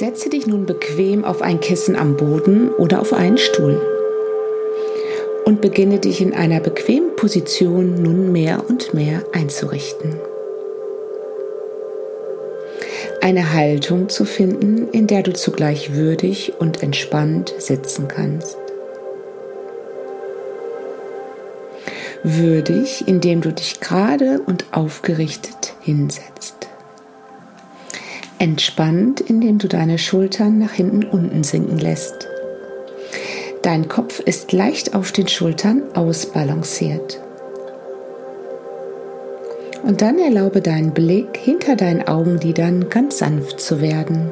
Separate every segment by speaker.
Speaker 1: Setze dich nun bequem auf ein Kissen am Boden oder auf einen Stuhl und beginne dich in einer bequemen Position nun mehr und mehr einzurichten. Eine Haltung zu finden, in der du zugleich würdig und entspannt sitzen kannst. Würdig, indem du dich gerade und aufgerichtet hinsetzt. Entspannt, indem du deine Schultern nach hinten unten sinken lässt. Dein Kopf ist leicht auf den Schultern ausbalanciert. Und dann erlaube deinen Blick hinter deinen Augenlidern ganz sanft zu werden.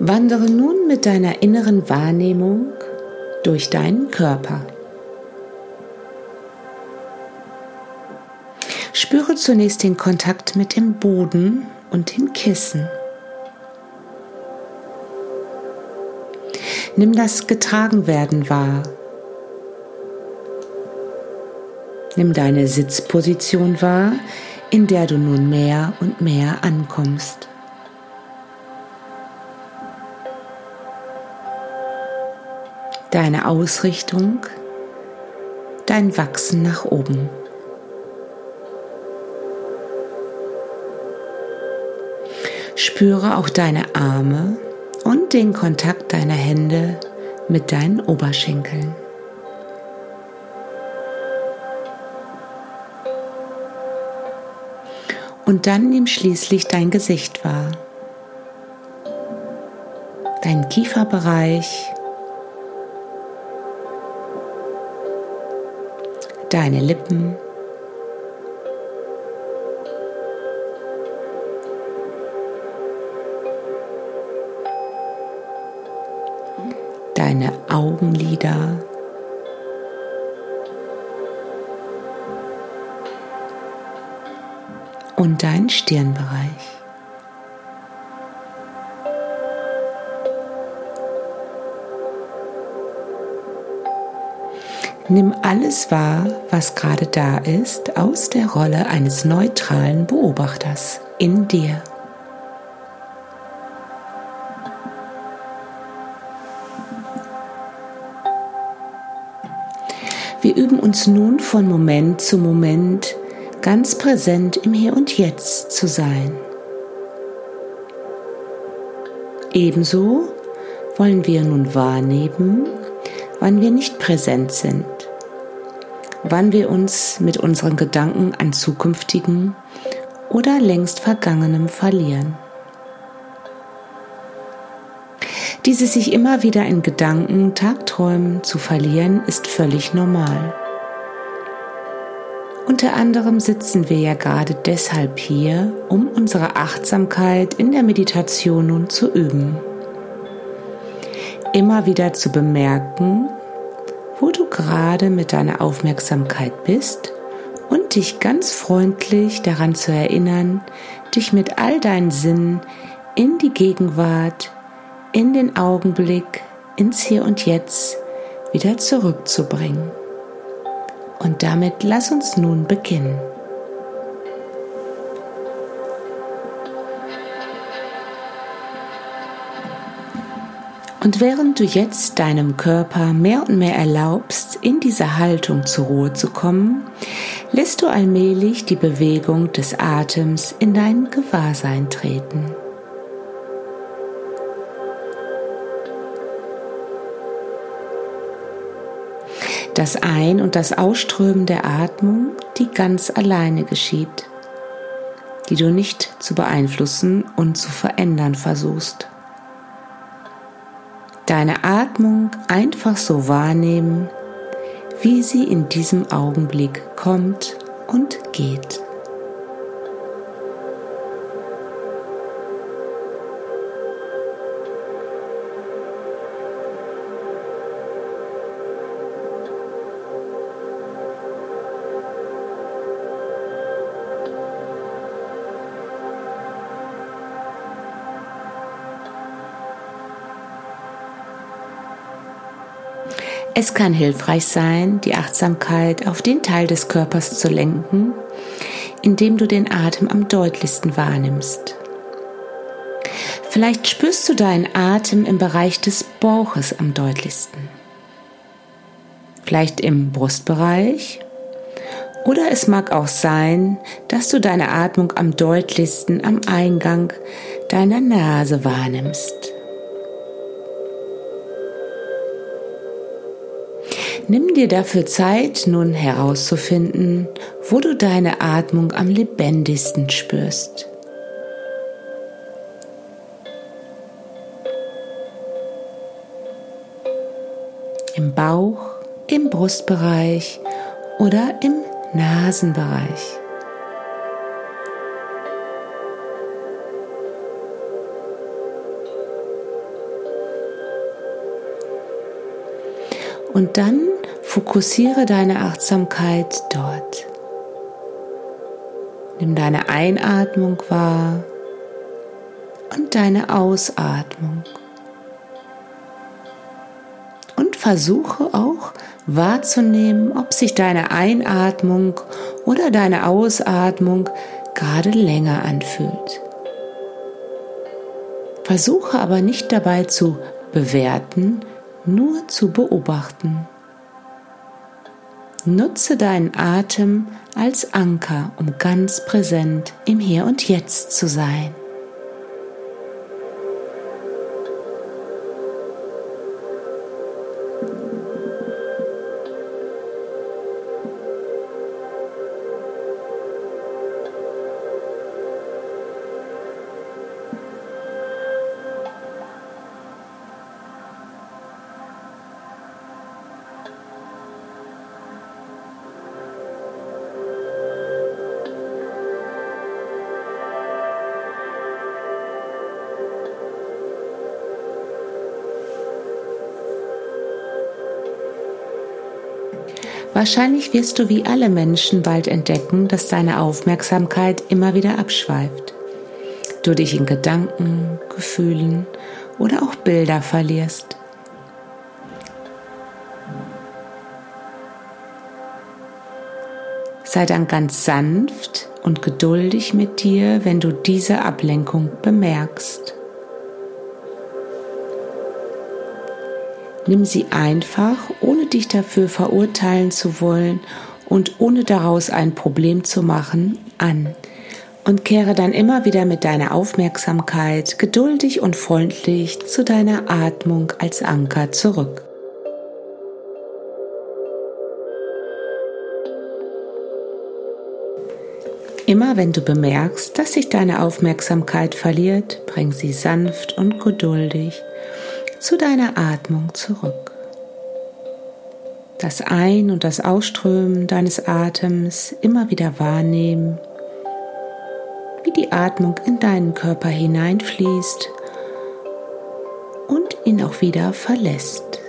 Speaker 1: Wandere nun mit deiner inneren Wahrnehmung durch deinen Körper. Spüre zunächst den Kontakt mit dem Boden und dem Kissen. Nimm das Getragenwerden wahr. Nimm deine Sitzposition wahr, in der du nun mehr und mehr ankommst. Deine Ausrichtung, dein Wachsen nach oben. Spüre auch deine Arme und den Kontakt deiner Hände mit deinen Oberschenkeln. Und dann nimm schließlich dein Gesicht wahr, dein Kieferbereich, deine Lippen, Augenlider. Und dein Stirnbereich. Nimm alles wahr, was gerade da ist, aus der Rolle eines neutralen Beobachters in dir. Üben uns nun von Moment zu Moment ganz präsent im Hier und Jetzt zu sein. Ebenso wollen wir nun wahrnehmen, wann wir nicht präsent sind, wann wir uns mit unseren Gedanken an zukünftigen oder längst vergangenem verlieren. Dieses sich immer wieder in Gedanken, Tagträumen zu verlieren, ist völlig normal. Unter anderem sitzen wir ja gerade deshalb hier, um unsere Achtsamkeit in der Meditation nun zu üben. Immer wieder zu bemerken, wo du gerade mit deiner Aufmerksamkeit bist und dich ganz freundlich daran zu erinnern, dich mit all deinen Sinnen in die Gegenwart, in den Augenblick, ins Hier und Jetzt wieder zurückzubringen. Und damit lass uns nun beginnen. Und während du jetzt deinem Körper mehr und mehr erlaubst, in diese Haltung zur Ruhe zu kommen, lässt du allmählich die Bewegung des Atems in dein Gewahrsein treten. Das Ein- und das Ausströmen der Atmung, die ganz alleine geschieht, die du nicht zu beeinflussen und zu verändern versuchst. Deine Atmung einfach so wahrnehmen, wie sie in diesem Augenblick kommt und geht. Es kann hilfreich sein, die Achtsamkeit auf den Teil des Körpers zu lenken, in dem du den Atem am deutlichsten wahrnimmst. Vielleicht spürst du deinen Atem im Bereich des Bauches am deutlichsten. Vielleicht im Brustbereich. Oder es mag auch sein, dass du deine Atmung am deutlichsten am Eingang deiner Nase wahrnimmst. Nimm dir dafür Zeit, nun herauszufinden, wo du deine Atmung am lebendigsten spürst. Im Bauch, im Brustbereich oder im Nasenbereich. Und dann fokussiere deine Achtsamkeit dort. Nimm deine Einatmung wahr und deine Ausatmung. Und versuche auch wahrzunehmen, ob sich deine Einatmung oder deine Ausatmung gerade länger anfühlt. Versuche aber nicht dabei zu bewerten, nur zu beobachten. Nutze deinen Atem als Anker, um ganz präsent im Hier und Jetzt zu sein. Wahrscheinlich wirst du wie alle Menschen bald entdecken, dass deine Aufmerksamkeit immer wieder abschweift. Du dich in Gedanken, Gefühlen oder auch Bilder verlierst. Sei dann ganz sanft und geduldig mit dir, wenn du diese Ablenkung bemerkst. Nimm sie einfach, ohne dich dafür verurteilen zu wollen und ohne daraus ein Problem zu machen, an und kehre dann immer wieder mit deiner Aufmerksamkeit geduldig und freundlich zu deiner Atmung als Anker zurück. Immer wenn du bemerkst, dass sich deine Aufmerksamkeit verliert, bring sie sanft und geduldig zu deiner Atmung zurück. Das Ein- und das Ausströmen deines Atems immer wieder wahrnehmen, wie die Atmung in deinen Körper hineinfließt und ihn auch wieder verlässt.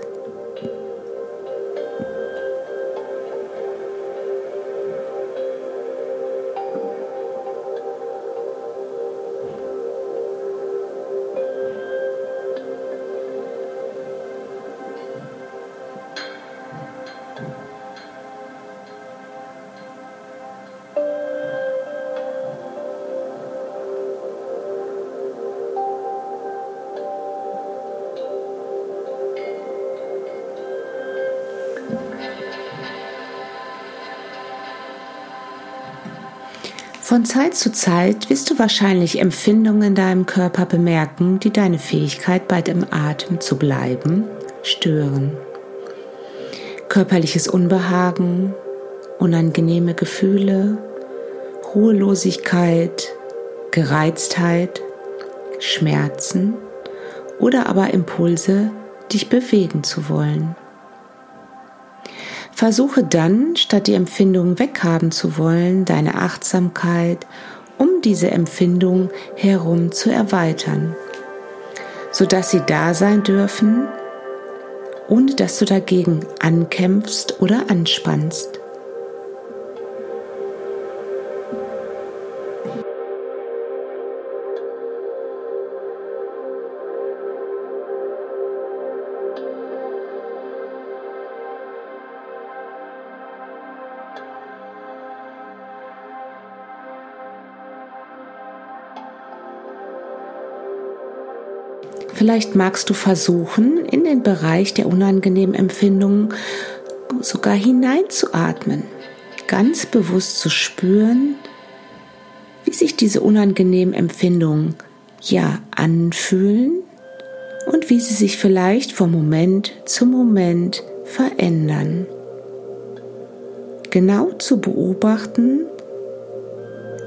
Speaker 1: Von Zeit zu Zeit wirst du wahrscheinlich Empfindungen in deinem Körper bemerken, die deine Fähigkeit bei dem Atem zu bleiben stören. Körperliches Unbehagen, unangenehme Gefühle, Ruhelosigkeit, Gereiztheit, Schmerzen oder aber Impulse, dich bewegen zu wollen. Versuche dann, statt die Empfindung weghaben zu wollen, deine Achtsamkeit um diese Empfindung herum zu erweitern, sodass sie da sein dürfen, ohne dass du dagegen ankämpfst oder anspannst. Vielleicht magst du versuchen, in den Bereich der unangenehmen Empfindungen sogar hineinzuatmen, ganz bewusst zu spüren, wie sich diese unangenehmen Empfindungen ja anfühlen und wie sie sich vielleicht vom Moment zu Moment verändern. Genau zu beobachten,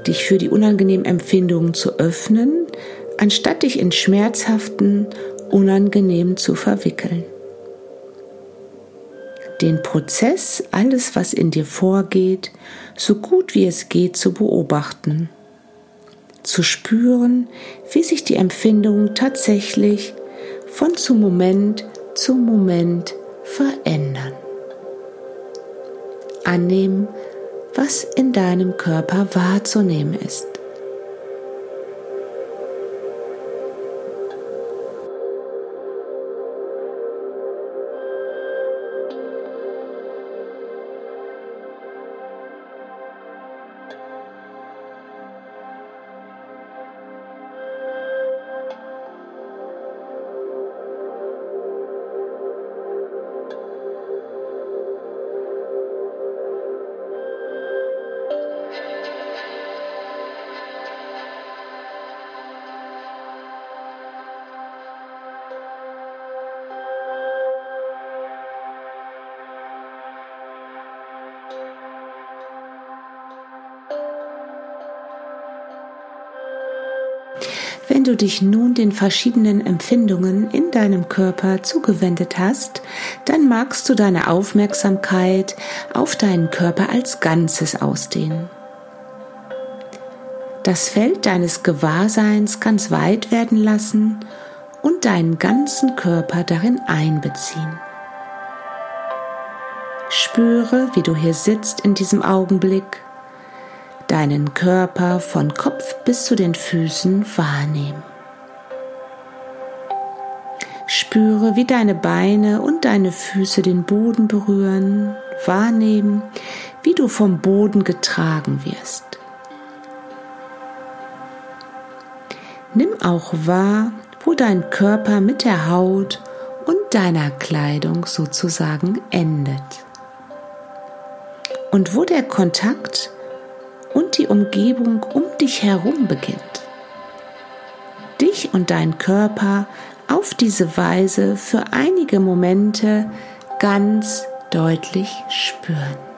Speaker 1: dich für die unangenehmen Empfindungen zu öffnen, anstatt dich in schmerzhaften, unangenehmen zu verwickeln. Den Prozess, alles, was in dir vorgeht, so gut wie es geht zu beobachten, zu spüren, wie sich die Empfindungen tatsächlich von zu Moment zu Moment verändern. Annehmen, was in deinem Körper wahrzunehmen ist. Wenn du dich nun den verschiedenen Empfindungen in deinem Körper zugewendet hast, dann magst du deine Aufmerksamkeit auf deinen Körper als Ganzes ausdehnen. Das Feld deines Gewahrseins ganz weit werden lassen und deinen ganzen Körper darin einbeziehen. Spüre, wie du hier sitzt in diesem Augenblick deinen Körper von Kopf bis zu den Füßen wahrnehmen. Spüre, wie deine Beine und deine Füße den Boden berühren, wahrnehmen, wie du vom Boden getragen wirst. Nimm auch wahr, wo dein Körper mit der Haut und deiner Kleidung sozusagen endet. Und wo der Kontakt und die Umgebung um dich herum beginnt. Dich und dein Körper auf diese Weise für einige Momente ganz deutlich spüren.